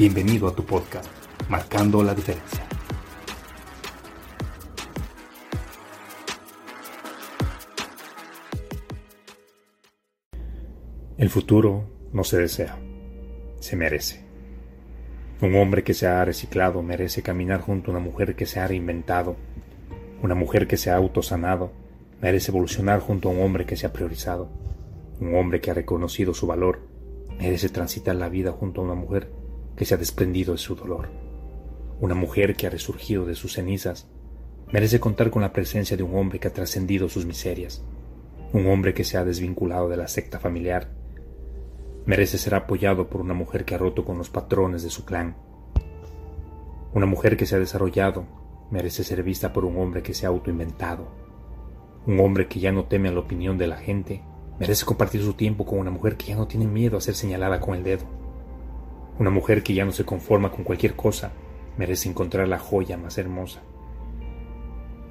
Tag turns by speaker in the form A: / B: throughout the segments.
A: Bienvenido a tu podcast, Marcando la Diferencia. El futuro no se desea, se merece. Un hombre que se ha reciclado merece caminar junto a una mujer que se ha reinventado. Una mujer que se ha autosanado merece evolucionar junto a un hombre que se ha priorizado. Un hombre que ha reconocido su valor merece transitar la vida junto a una mujer que se ha desprendido de su dolor. Una mujer que ha resurgido de sus cenizas merece contar con la presencia de un hombre que ha trascendido sus miserias. Un hombre que se ha desvinculado de la secta familiar merece ser apoyado por una mujer que ha roto con los patrones de su clan. Una mujer que se ha desarrollado merece ser vista por un hombre que se ha autoinventado. Un hombre que ya no teme a la opinión de la gente Merece compartir su tiempo con una mujer que ya no tiene miedo a ser señalada con el dedo. Una mujer que ya no se conforma con cualquier cosa merece encontrar la joya más hermosa.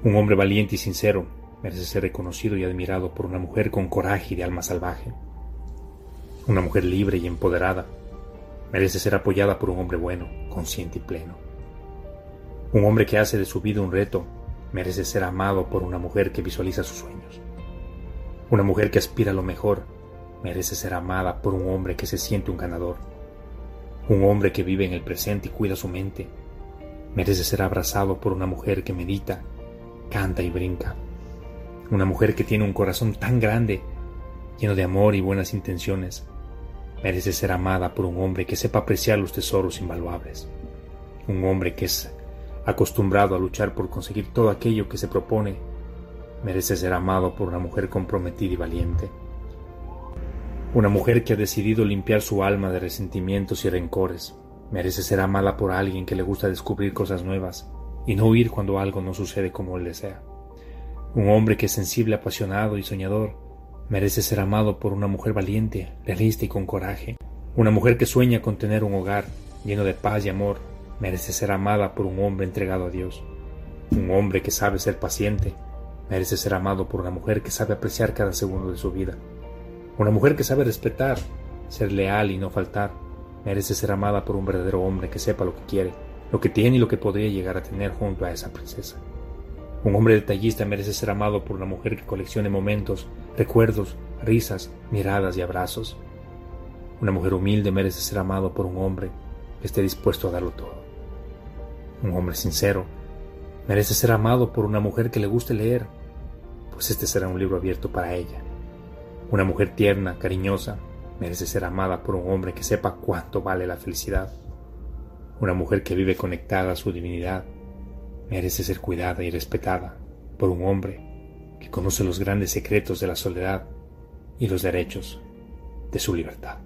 A: Un hombre valiente y sincero merece ser reconocido y admirado por una mujer con coraje y de alma salvaje. Una mujer libre y empoderada merece ser apoyada por un hombre bueno, consciente y pleno. Un hombre que hace de su vida un reto merece ser amado por una mujer que visualiza sus sueños. Una mujer que aspira a lo mejor merece ser amada por un hombre que se siente un ganador. Un hombre que vive en el presente y cuida su mente merece ser abrazado por una mujer que medita, canta y brinca. Una mujer que tiene un corazón tan grande, lleno de amor y buenas intenciones, merece ser amada por un hombre que sepa apreciar los tesoros invaluables. Un hombre que es acostumbrado a luchar por conseguir todo aquello que se propone merece ser amado por una mujer comprometida y valiente. Una mujer que ha decidido limpiar su alma de resentimientos y rencores. Merece ser amada por alguien que le gusta descubrir cosas nuevas y no huir cuando algo no sucede como él desea. Un hombre que es sensible, apasionado y soñador merece ser amado por una mujer valiente, realista y con coraje. Una mujer que sueña con tener un hogar lleno de paz y amor merece ser amada por un hombre entregado a Dios. Un hombre que sabe ser paciente Merece ser amado por una mujer que sabe apreciar cada segundo de su vida. Una mujer que sabe respetar, ser leal y no faltar. Merece ser amada por un verdadero hombre que sepa lo que quiere, lo que tiene y lo que podría llegar a tener junto a esa princesa. Un hombre detallista merece ser amado por una mujer que coleccione momentos, recuerdos, risas, miradas y abrazos. Una mujer humilde merece ser amado por un hombre que esté dispuesto a darlo todo. Un hombre sincero merece ser amado por una mujer que le guste leer, pues este será un libro abierto para ella. Una mujer tierna, cariñosa, merece ser amada por un hombre que sepa cuánto vale la felicidad. Una mujer que vive conectada a su divinidad merece ser cuidada y respetada por un hombre que conoce los grandes secretos de la soledad y los derechos de su libertad.